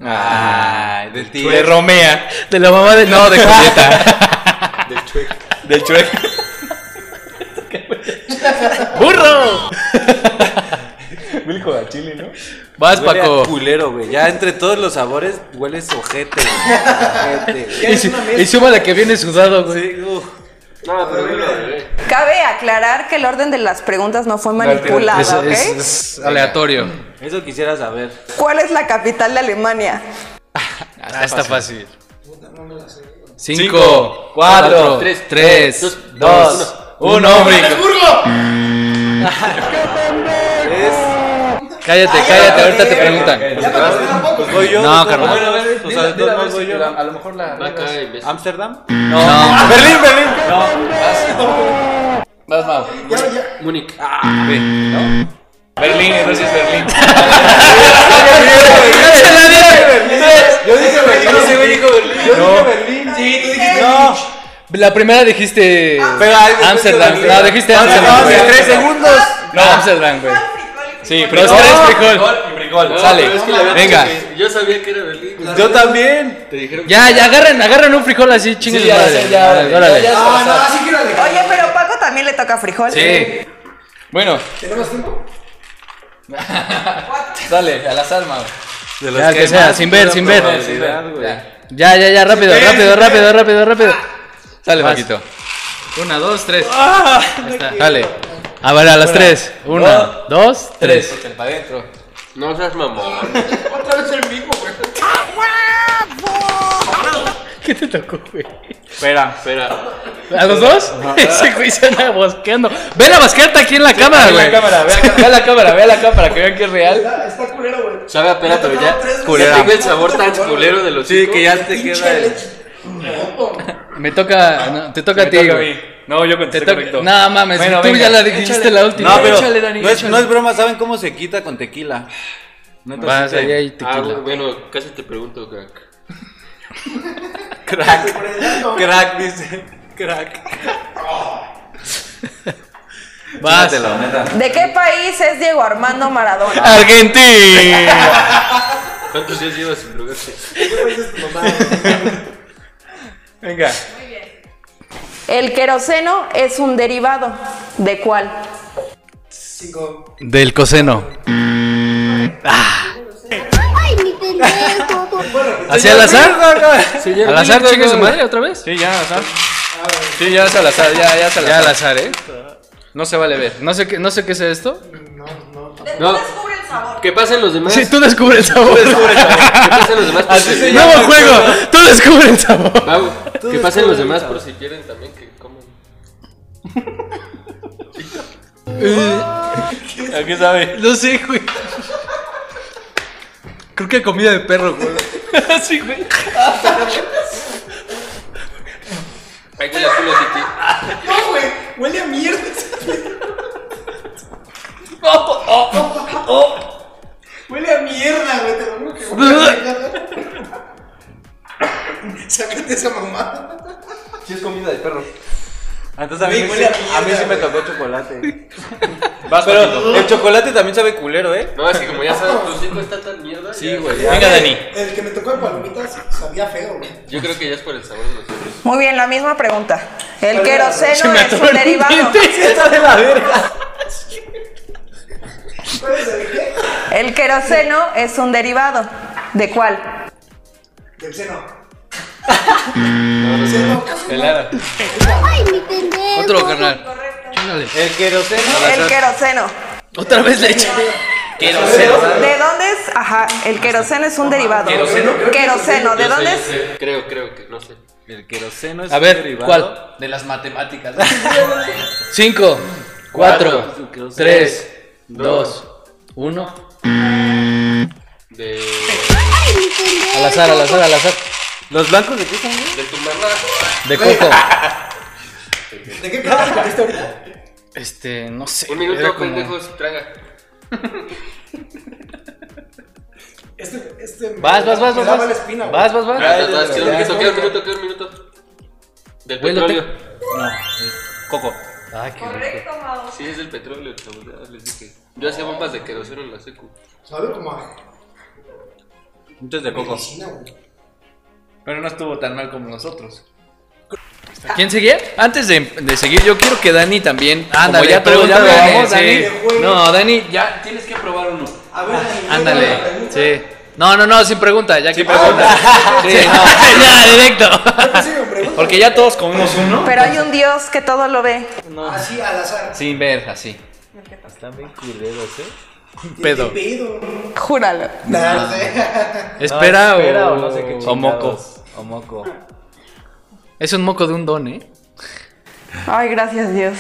Ay, del tío. De Romea. De la mamá de. No, de Julieta. (laughs) Del chueco. Del chueco. (laughs) ¡Burro! Wilco de Chile, ¿no? Vas, Huele a Paco. culero, güey. Ya entre todos los sabores hueles ojete, güey. Ojete. Y, su- y suma la que viene sudado, güey. Sí. No, pero dilo, bebé. Cabe aclarar que el orden de las preguntas no fue manipulado, Es, ¿ok? es- es aleatorio. Eso quisiera saber. ¿Cuál es la capital de Alemania? Ah, está fácil. Cinco, Cinco, cuatro, cuatro, tres, tres, tres, dos, dos, uno, hombre. Cállate, cállate, ahorita te preguntan. Pues voy yo. No, todos carnal. modos. O sea, de todos modos voy yo. A lo mejor la. ¿Amsterdam? No, Berlín, Berlín. No. Vas, Mau. Ya, ya. Múnich. Berlín, entonces (laughs) Berlín. Yo dije Berlín. Güey dijo Berlín. Yo dije Berlín. Sí, tú dijiste No. la primera dijiste. Amsterdam. No, dijiste No, Amsterdam. no, tres segundos. No, Amsterdam, güey. Sí, Los tres frijol. y frijol. No, Sale. pero es que le había Venga. Yo sabía que era Berlín. Yo también. Te dijeron Ya, ya, agarren, agarren un frijol así, chingue Sí, ya, madre. sí, ya, Órale, ya, órale. ya. Ah, no, así quiero alejar. Oye, pero Paco también le toca frijol. Sí. Bueno, ¿Tenemos tiempo? dale, al azar, Mau. De Ya, que sea, sin ver, sin ver. Ya, ya, ya, rápido, rápido, rápido, rápido, rápido. Sale. Paquito. Una, dos, tres. Está, dale. A ver, a las tres. Una, dos, Tres. tres. Para adentro. No seas mamón. Otra vez el mismo, güey. (laughs) ¿Qué te tocó, güey? Espera. Espera. ¿A los dos? (laughs) Ese güey se anda bosqueando. Ven a basquearte aquí en la cámara, Ve güey. la cámara, ve (laughs) ve la cámara, ve a la cámara, que vean que es real. Está, está culero, güey. Sabe a pera, pero ya. Culera. Tengo el sabor tan culero de los Sí, que ya te queda el... Me toca, no, te toca a ti, toca a güey. No, yo Te contesté toca. correcto. No mames, Bueno, tú venga, ya la dijiste échale. la última. No, pero Échale, Dani, no, es, no es broma, ¿saben cómo se quita con tequila? Neta, Vas, sí te- ahí hay Ah, tequila. bueno, casi te pregunto, crack. Crack. (laughs) Crack, dice. Crack. (laughs) Chingatelo, neta. ¿De qué país es Diego Armando Maradona? Argentina. ¿Cuántos días llevas sin drogarte? ¿Qué país es tu mamá? (laughs) Venga. El queroseno es un derivado. ¿De cuál? Cinco. Del coseno. Ay, mi pendejo. ¿Hacia (laughs) al azar? Señor ¿Al azar chingue su no. madre otra vez? Sí, ya, al azar. Sí, ya es al azar, ya, ya es al Ya al azar. ¿eh? No se vale ver. No sé qué, no sé qué es esto. No, Descubre el sabor. que pasen los demás. Sí, tú descubre el sabor. Que pasen los demás. por Así si- se Nuevo juego. Tú descubre el sabor. Mau, que pasen los demás por si quieren también que. ¿A qué sabe? No sé, güey. Creo que comida de perro, güey. (laughs) Sí, güey. Ay, huele a culo, Titi. No, güey. Huele a mierda. Huele a mierda, güey. Te lo juro que huele a (laughs) mierda. Sácate esa mamá. Sí es comida de perro. Entonces a mí, huele a a mí sí me tocó chocolate. (laughs) Pero el chocolate también sabe culero, ¿eh? No, es que como ya sabes, tu cinco está tan mierda. Sí, ya- güey. Venga, Dani. El que me tocó de palomitas sabía feo, güey. Yo creo que ya es por el sabor de nosotros. Muy bien, la misma pregunta. El Se queroseno me es un derivado. Está de la verga. El queroseno es un derivado. ¿De cuál? Del seno. Helada. Ay, mi pendejo. Otro carnal. Chingale. El queroseno. El queroseno. Otra vez leche. ¿De dónde es? Ajá, el queroseno es un derivado. Queroseno. ¿De dónde es? Creo, creo que, no sé. El queroseno es A un ver, derivado. ¿cuál? De las matemáticas. (laughs) Cinco, cuatro, tres, dos, uno. De. Al azar, al azar, al azar. ¿Los blancos de qué son? güey? De tu mamá. De coco. (laughs) ¿De qué clase comiste ahorita? Este, no sé. Un minuto, como- pendejos, traga. (laughs) Este, este. me- Vas, vas, vas, vas. vas. la espina. Vas, vas, vas. Ah, vas, vas, Queda un minuto, queda un minuto, queda un minuto. Del petróleo. No, coco. Ah, qué rico. Sí, es del petróleo, chavos, ya les dije. Yo hacía bombas de queroseno en la secu. Sabe como a Muchos de coco. Pero no estuvo tan mal como nosotros. ¿Quién seguía? Antes de, de seguir, yo quiero que Dani también. Ándale, como ya ya probamos, sí. Dani. No, Dani, ya tienes que probar uno. A ver, Dani, Ándale. Sí. No, no, no, sin pregunta, ya que pregunta. Sí, no, (laughs) (laughs) ya, directo. Porque ya todos comimos uno. Pero hay un Dios que todo lo ve. Así al azar. Sin ver, así. Están bien culeros, ¿eh? Pedo. Júralo. No sé. Espera, No, espera o... o no sé qué o moco. O moco. Es un moco de un don, ¿eh? Ay, gracias Dios.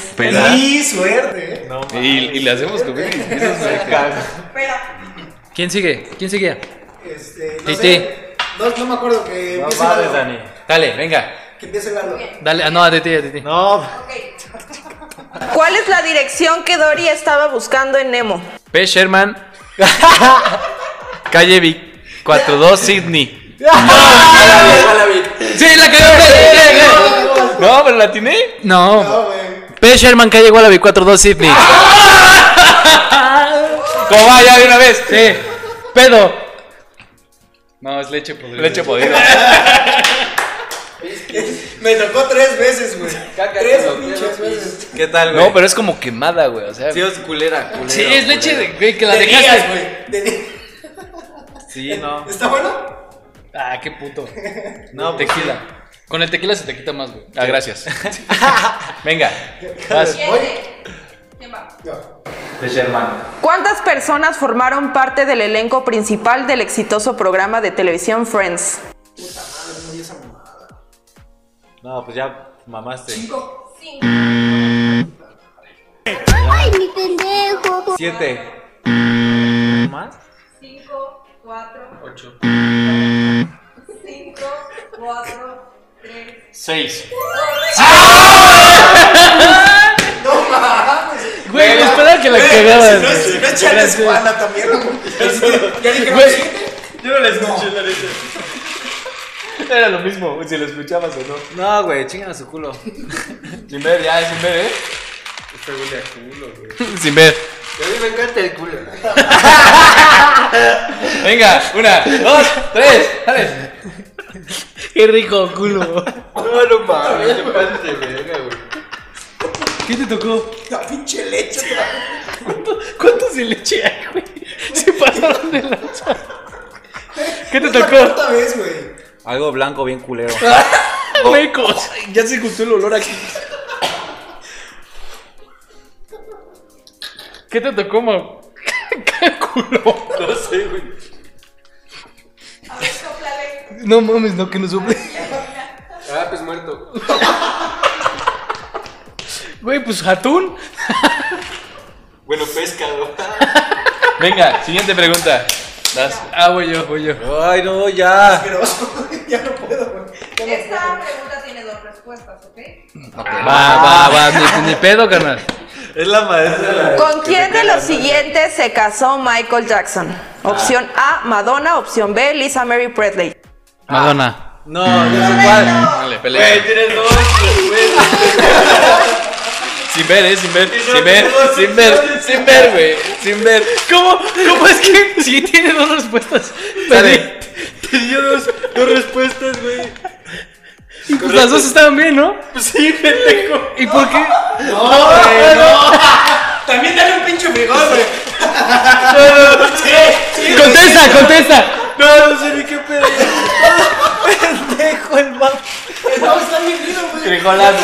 Sí, suerte, eh. No, Y, y le hacemos comer. ¿Quién sigue? ¿Quién sigue? Este, no Titi. sé. No, no me acuerdo que No. Dani. Dale, venga. Que empiece Lalo. Dale, ah, no, a ti, a ti. No. ¿Cuál es la dirección que Dory estaba buscando en Nemo? P. Sherman. (laughs) Calle Vic. 42 Sydney. (laughs) Sí, la cagó. No, pero la tiene. No. No, güey. P. Sherman, calle Wallaby, 42 Sydney. (laughs) ¿Cómo va ya de una vez? Sí. Pedo. No, es leche podrida. Leche podrida. (laughs) Me tocó tres veces, güey. Tres pinches veces. ¿Qué tal, güey? No, pero es como quemada, güey. O sea, Sí, es culera, culera. Sí, es leche de, güey, que la dejaste. güey. Sí, no. ¿Está bueno? Ah, qué puto. No, pues, Tequila. Con el tequila se te quita más, güey. Ah, gracias. (laughs) Venga. Vas. No. De Sherman. ¿Cuántas personas formaron parte del elenco principal del exitoso programa de televisión Friends? No, pues ya mamaste. Ay, mi pendejo. Siete. ¿Más? 5, 4, 8. 5, 4, 3. 6. No mames. Güey, espera que la Güey, cagaras. Si no si no es Charles Juana también, güey. Ya dijeron siete. Yo no la escuché, la neta. Era lo mismo, si lo escuchabas o no. No, güey, chingan a su culo. (laughs) Sin ver, ya, sin ver, ¿eh? Se huele a culo, güey. (laughs) Sin ver. A mí me encanta el culo. (laughs) Venga, una, dos, tres, dale. Qué rico culo. No, no mames, te pases de verga, güey. ¿Qué te tocó? La pinche leche. ¿Cuántos de leche hay, güey? Se pasaron de lanza. ¿Qué te tocó? cuarta vez, güey. Algo blanco bien culero. (laughs) Mecos. ya se juntó el olor aquí. ¿Qué te tocó, Mau? (laughs) ¿Qué culo? No sé, güey. No mames, no, que no suple. Ah, pues muerto. Güey, pues atún. Bueno, pescado. Venga, siguiente pregunta. Das. Ah, voy yo, voy yo. Ay, no, ya. Asqueroso. ya no puedo, güey. Ya no Esta pregunta tiene dos respuestas, ¿ok? Va, va, va, ni, ni pedo, carnal. Es la maestra. ¿Con quién de los siguientes se casó Michael Jackson? Opción A, Madonna. Opción B, Lisa Mary Presley. Madonna. No, no sé cuál. Dale, pelea. tienes dos, Sin ver, eh, sin ver, sin ver, sin ver, sin ver, güey, sin ver. ¿Cómo? ¿Cómo es que sí tiene dos respuestas? Dale. Te dio dos, dos respuestas, güey. Y pues las dos estaban bien, ¿no? Sí, pendejo. ¿Y por qué? También dale un pinche frijol, güey. Contesta, contesta. No, no sé ni qué pedo. Pendejo el mapa. No, está bien rico, güey. Hay.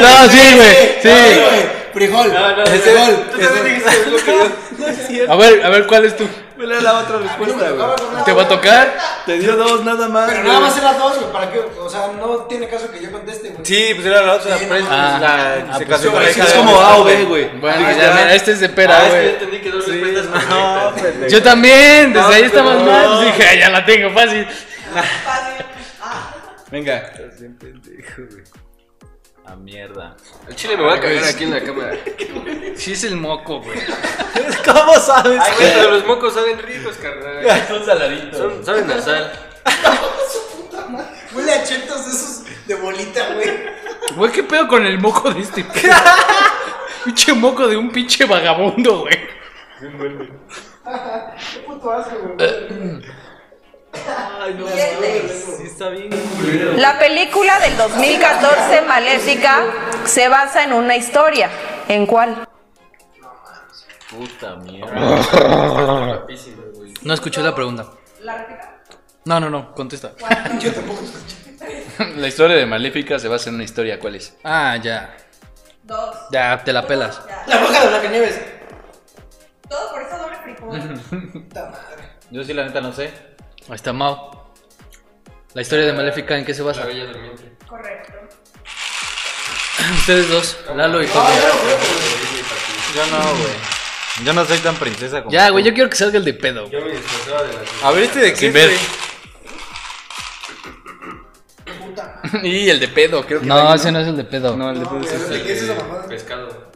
No, sí, güey. Sí. güey. Frijol. No, no, El ese- frijol. Tú también dijiste lo mismo que yo. A ver, a ver, ¿cuál es tu? Me da la otra respuesta, güey. ¿Te va a tocar? Te dio dos nada más. Pero güey. nada más eran dos, güey. ¿Para qué? O sea, no tiene caso que yo conteste, güey. Sí, pues era la otra. Sí, no, ah. la, Ah, se pues, casó sí, Es como A o. B, güey. Bueno, Ah, ya, mira, este es de Ah, pera, es que yo güey. entendí que dos Sí, respuestas no, pendejo. Yo también, desde No, ahí estamos pero mal. Dije, "Ah, ya la tengo fácil. (laughs) Venga. Estás bien pendejo, güey. A mierda. El chile me va a cagar aquí en la cámara. (laughs) Sí es el moco, güey. (laughs) ¿Cómo sabes? Ay, güey, pero los mocos saben ricos, carnal. (laughs) Son saladitos. Son, saben a sal. Huele a chetos de esos de bolita, güey. Güey, ¿qué pedo con el moco de este? pinche moco de un pinche vagabundo, güey. Qué puto asco, güey. (clears throat) Sí, está bien. La película del 2014, Maléfica, se basa en una historia. ¿En cuál? Puta mierda. (laughs) No escuché la pregunta. No, no, no, contesta. (laughs) Yo tampoco escuché. La historia de Maléfica se basa en una historia, ¿cuál es? Ah, ya. Dos. Ya, te la pelas. La bruja de Blancanieves. Todo por eso doble frijol. (laughs) Puta madre. Yo sí, la neta, no sé. Ahí está Mao. La historia de Maléfica, ¿en qué se La basa? bella durmiente. Correcto. (clears throat) Ustedes dos, Lalo y Coco. Yo no, güey. Yo no soy tan princesa como. Ya, güey, yo quiero que salga el de pedo. Yo me disfrazaba de la A ver, este de qué Sin ver. Y el de pedo, creo que. No, ese no es el de pedo. No, el de pedo es ¿De este. qué es esa mamada? pescado.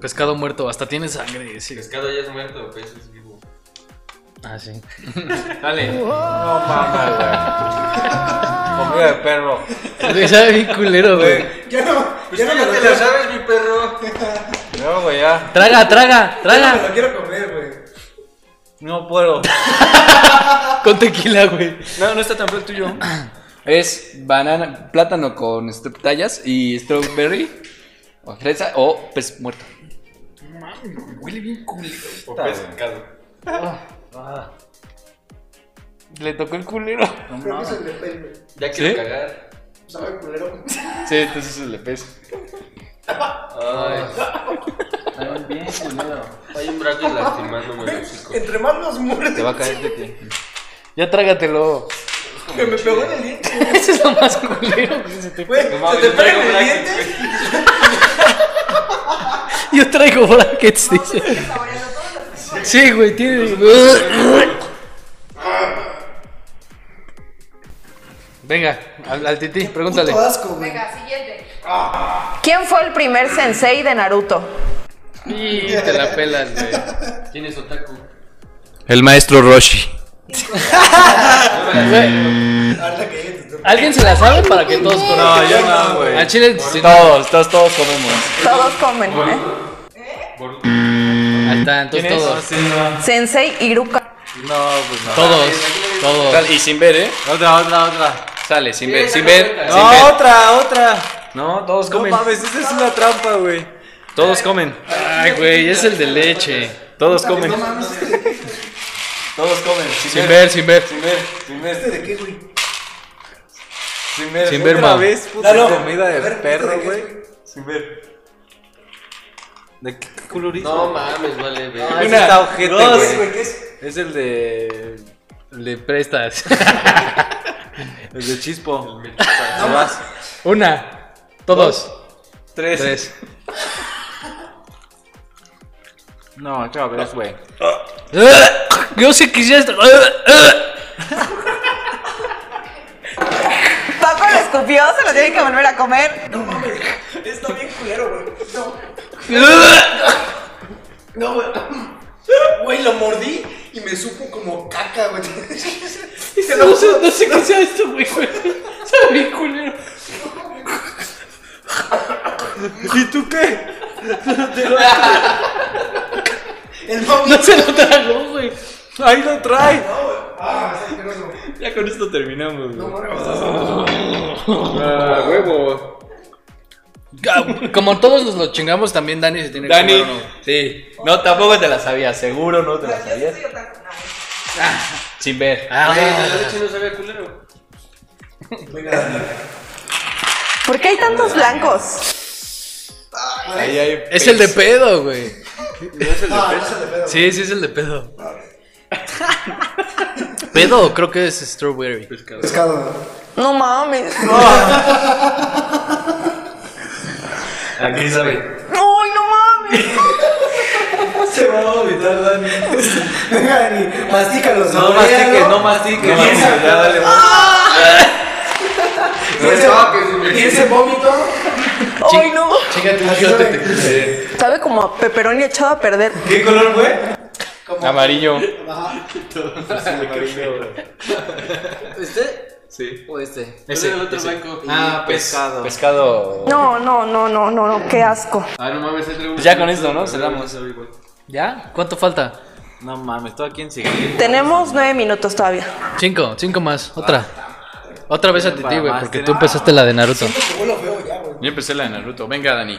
Pescado muerto, hasta tiene sangre. Pescado ya es muerto, pez es vivo. Ah, sí. (laughs) Dale. No mames, güey. Comida de perro. Sabe bien culero, güey. Ya no, Pues ya no me lo te quiero. la sabes, mi perro. No, güey, ya. Traga, traga, Ya no me traga. lo quiero comer, güey. No puedo. (laughs) Con tequila, güey. No, no está tan feo el tuyo. (clears throat) Es banana, plátano con este, tallas y strawberry, o fresa, o pez muerto. Huele bien culero. O pescado. Le tocó el culero. Creo que es el de pez, güey. Ya quiero ¿Sí? cagar. Sabe culero. Sí, entonces es el de pez. Ay, bien culero. hay un brazo lastimándome el hocico. Entre más nos muerde, Te va a caer de ti. Ya trágatelo. que me pegó en el diente. Ese es lo más culero que se te Güey, No se mames, te yo pega traigo en el brackets, diente. Yo traigo brackets, dice. Sí, güey, tiene. Venga, al, al tití, pregúntale. Puto asco, güey. Venga, siguiente. ¿Quién fue el primer sensei de Naruto? Y te la pelas, güey. ¿Quién es Otaku? El maestro Roshi. ¿Alguien se la sabe para que todos No, conozcan? yo no, güey. Al chile, sí, Todos, todos, todos comemos. Todos comen, ¿eh? Ahí está, entonces todos. Sensei Iruka. No, pues no. Todos, todos. Y sin ver, ¿eh? Otra, otra, otra. Sale, sin ver, sin ver. sin No, ver. otra, otra. No, todos No comen. mames, esa es una trampa, güey. Todos comen. Ay, güey, es el de leche. Todos comen. No mames, (laughs) Todos comen. Sin ver, sin ver. Sin ver, sin ver, ¿este de qué, güey? sin ver. Sin ver, Otra vez, puta comida de ver, perro, ¿este güey? Sin ver. ¿De qué No mames, vale. Ah, ese está ojete, Dos, güey. güey, ¿qué es? Es el de... Le prestas. (laughs) El de Chispo. Se vas. Una, todos, Tres. tres. No, vez, güey. (laughs) Yo sí quisiera estar. Paco lo escupió, se lo tiene que volver a comer. Está bien culero, güey. No. No, güey. Güey, lo mordí y me supo como caca, güey. No sé, no sé qué sea esto, güey. güey. Sabe bien culero. ¿Y tú qué? El mami. No se lo tragó, güey. Ahí lo trae. Ah, asqueroso. Ya con esto terminamos, No güey. mames. Ah, huevo. Como todos nos lo chingamos, también Dani se tiene que Dani. comer uno. Sí. No, tampoco te la sabías. Seguro no te la sabías. Sin ver. Ah, leche no sabía culero. Venga, Dani. ¿Por qué hay tantos blancos? Ahí hay es el de pedo, güey. Ah, no se le pedo. Sí, sí es el de pedo. (laughs) Pedo, creo que es strawberry. Pescado. No mames. (laughs) Aquí sabe. ¡Ay, no mames! (laughs) Se va a vomitar, Dani. Venga, Dani. Mastícalo, No mastiques, no mastiques. No mastiques. Ya dale. (laughs) Y ese- Y ese vómito. ¡Ay, no! Chíngate un sabe. como a pepperoni echado a perder. ¿Qué color fue? Amarillo. ¿Este? Sí. ¿O este? Ese, ¿Cuál era el otro ese. blanco? Ah, pescado. Pescado. No, no, no, no, no, no, qué asco. Ah, no mames, Pues ya con esto, ¿no? Cerramos. ¿Ya? ¿Cuánto falta? No mames, todo aquí en sigue. Tenemos nueve minutos todavía. Cinco, cinco más. Otra. Otra vez a Titi, güey, porque tú empezaste la de Naruto. Yo empecé la de Naruto. Venga, Dani.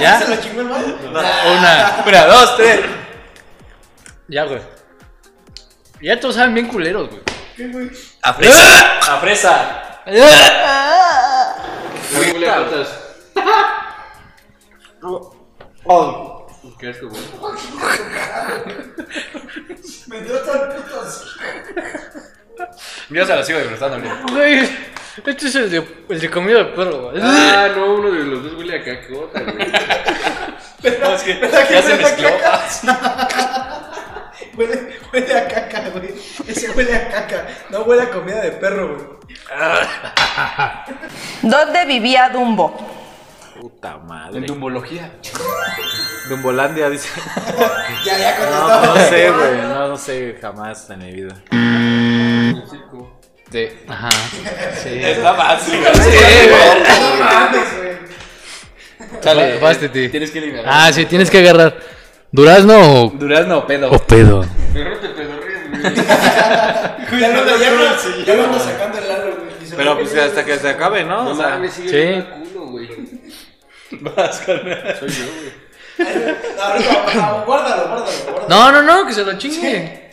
¿Ya? ¿Se lo chingó el mal? Una. Una, dos, tres. Ya, güey. Ya todos saben bien culeros, güey. A fresa. A fresa. Muy patas. Qué asco, güey. (laughs) Me dio tan putos. Yo se la sigo disfrutando, mira. Güey, este es el de, el de comida de perro, güey. Ah, no, uno de los dos huele a cacota, güey. (laughs) No, es que ya se mezcló. (laughs) Huele, huele a caca, güey. Ese huele a caca. No huele a comida de perro, güey. (laughs) ¿Dónde vivía Dumbo? Puta En madre. dumbología. Dumbolandia dice. (laughs) Ya, ya No, contestaba. no sé, güey. No, no sé jamás en mi vida. El circo. Sí. Ajá. Sí. (laughs) Está fácil. No mames, güey. Sale. Vas, Titi. Tienes que eliminar. Ah, sí, tienes que agarrar. ¿Durazno o, Durazno o pedo. o pedo? Pero no te pedorrees, güey. Ya lo, ya lo, ya lo ando sacando el largo, güey. Y se Pero me- pues hasta que se acabe, ¿no? No O sea, mames, sigue sí. culo, güey. (laughs) Vas con Soy yo, güey. Ahorita, ah, guárdalo, guárdalo, guárdalo. No, no, no, que se lo chingue.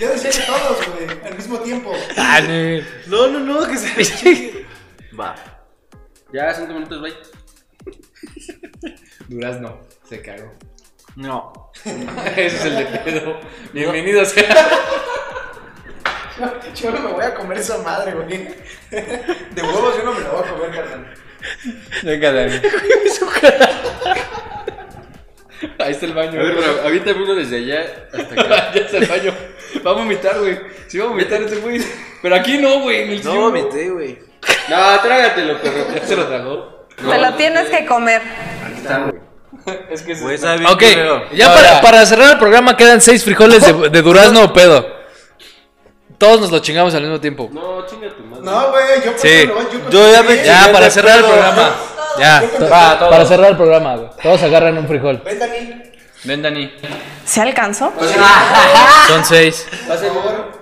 Yo decía que todos, güey, al mismo tiempo. Ah, no. No, no, no, que se. (laughs) Va. Ya, cinco minutos, güey. Durazno. Se cagó. No. (laughs) Ese es el de pedo. Bienvenido sea. (laughs) Yo no me voy a comer esa madre, güey. De huevos yo no me la voy a comer, carnal. Venga, Dani. (laughs) Ahí está el baño. A ver, pero aviéntame uno desde allá hasta acá. ya está el baño. Va a vomitar, güey. Sí va a vomitar ese güey. Pero aquí no, güey. En el No vomité, güey. No, trágatelo, perro. Ya se lo tragó. Te lo tienes que comer. Es que Güey, (laughs) es sabe bien Ok, ya para, para cerrar el programa quedan seis frijoles de, de durazno o pedo. Todos nos lo chingamos al mismo tiempo. No, chinga tu madre. No, güey, yo Sí. yo, Yo ya me para cerrar el programa. Ya, Va, para cerrar el programa, güey. Todos agarran un frijol. Ven, Dani. Ven, Dani. ¿Se alcanzó? (laughs) Son seis.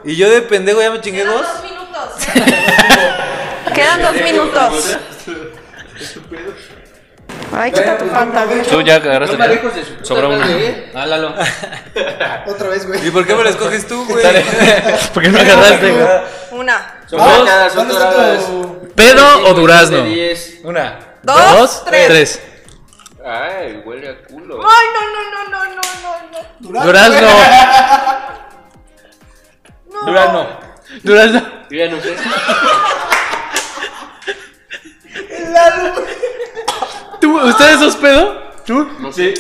Y yo de pendejo ya me chingué dos. minutos. (laughs) Quedan dos minutos. Ay, quita tu pantalón. Tú ya agarraste. No lejos de su Sobra uno. madre, ¿eh? Ah, Lalo. (laughs) Otra vez, güey. ¿Y por qué me lo escoges tú, güey? (laughs) ¿Por qué no agarraste, güey? Una, Son Ah, marcadas, son ¿dónde está doradas. tu- ¿Pedo o durazno? De 10. Una. dos, tres. tres. Ay, huele a culo. Ay, no, no, no, no, no, no, no. Durazno. Durazno. (laughs) Durazno. Yo ya no sé. ¿Tú, ¿Ustedes dos pedo? ¿Tú? No sé.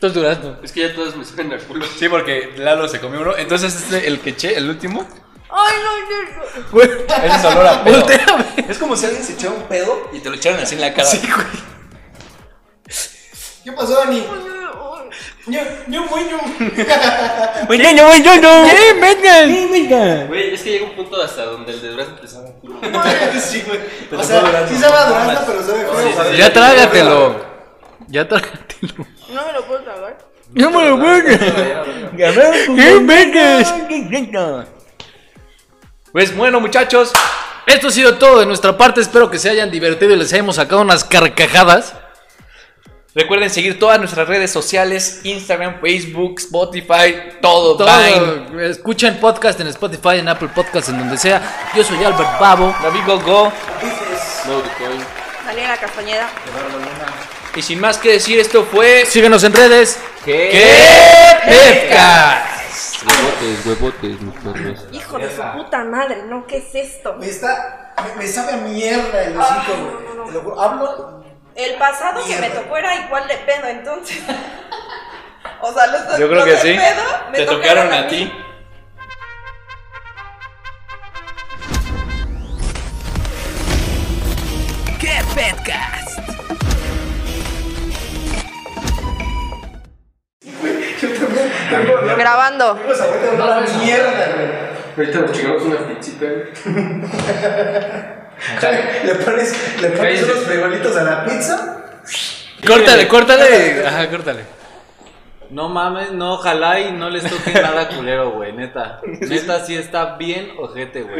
Tú es durazno. Es que ya todos me saben a culo. Sí, porque Lalo se comió uno. Entonces, este, el que eché, el último. Ay, no, no, no. Güey, ese es olor a pedo. Volteame. Es como si alguien se echara un pedo. Y te lo echaron así en la cara. Sí, güey. ¿Qué pasó, Dani? Yo, yo, güey, yo. Güey, es que llega un punto hasta donde el de durazno te sabe culo. (laughs) Sí, güey. O sea, sí sabe a durazno, pero sabe feo. Ya trágatelo. Ya trágatelo. No me lo puedo tragar. No me lo ¡Qué Pues bueno, muchachos. Esto ha sido todo de nuestra parte. Espero que se hayan divertido y les hayamos sacado unas carcajadas. Recuerden seguir todas nuestras redes sociales: Instagram, Facebook, Spotify, todo. Todo. Vine. Escuchen podcast en Spotify, en Apple Podcast, en donde sea. Yo soy Albert Babo. David Go Go. No, de coin. Daniela Castañeda. Y sin más que decir, esto fue. Síguenos en redes. ¿Qué podcast? Huevotes, huevotes, mis perros. Hijo de su puta madre, ¿no? ¿Qué es esto? Me está. Me, me sabe a mierda el hocico, güey. Hablo. El pasado que me tocó era igual de pedo, entonces. (laughs) O sea, los Yo creo los que de sí. pedo me Te tocaron a ti. Grabando. Pues ahorita hablo a mierda, güey. Ahorita nos chingamos una pizzita. (laughs) (laughs) Le pones, le pones unos frijolitos a la pizza. Córtale, córtale. Ajá, córtale. No mames, no, ojalá y no les toque (laughs) nada culero, güey, neta. Neta, sí está bien ojete, güey.